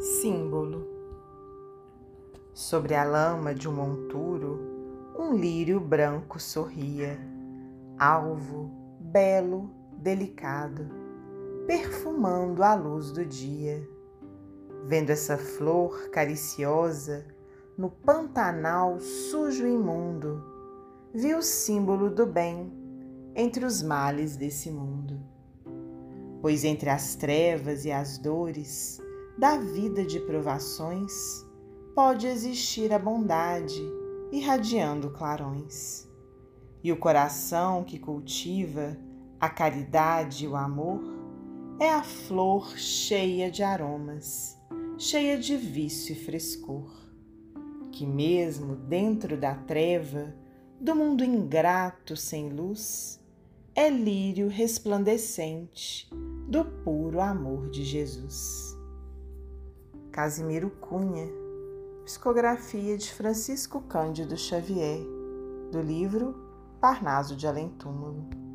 Símbolo Sobre a lama de um monturo, um lírio branco sorria, alvo, belo, delicado, perfumando a luz do dia. Vendo essa flor cariciosa no pantanal sujo e imundo, vi o símbolo do bem entre os males desse mundo. Pois entre as trevas e as dores, da vida de provações, pode existir a bondade irradiando clarões. E o coração que cultiva a caridade e o amor é a flor cheia de aromas, cheia de vício e frescor, que mesmo dentro da treva do mundo ingrato sem luz, é lírio resplandecente do puro amor de Jesus. Casimiro Cunha, psicografia de Francisco Cândido Xavier, do livro Parnaso de Além Túmulo.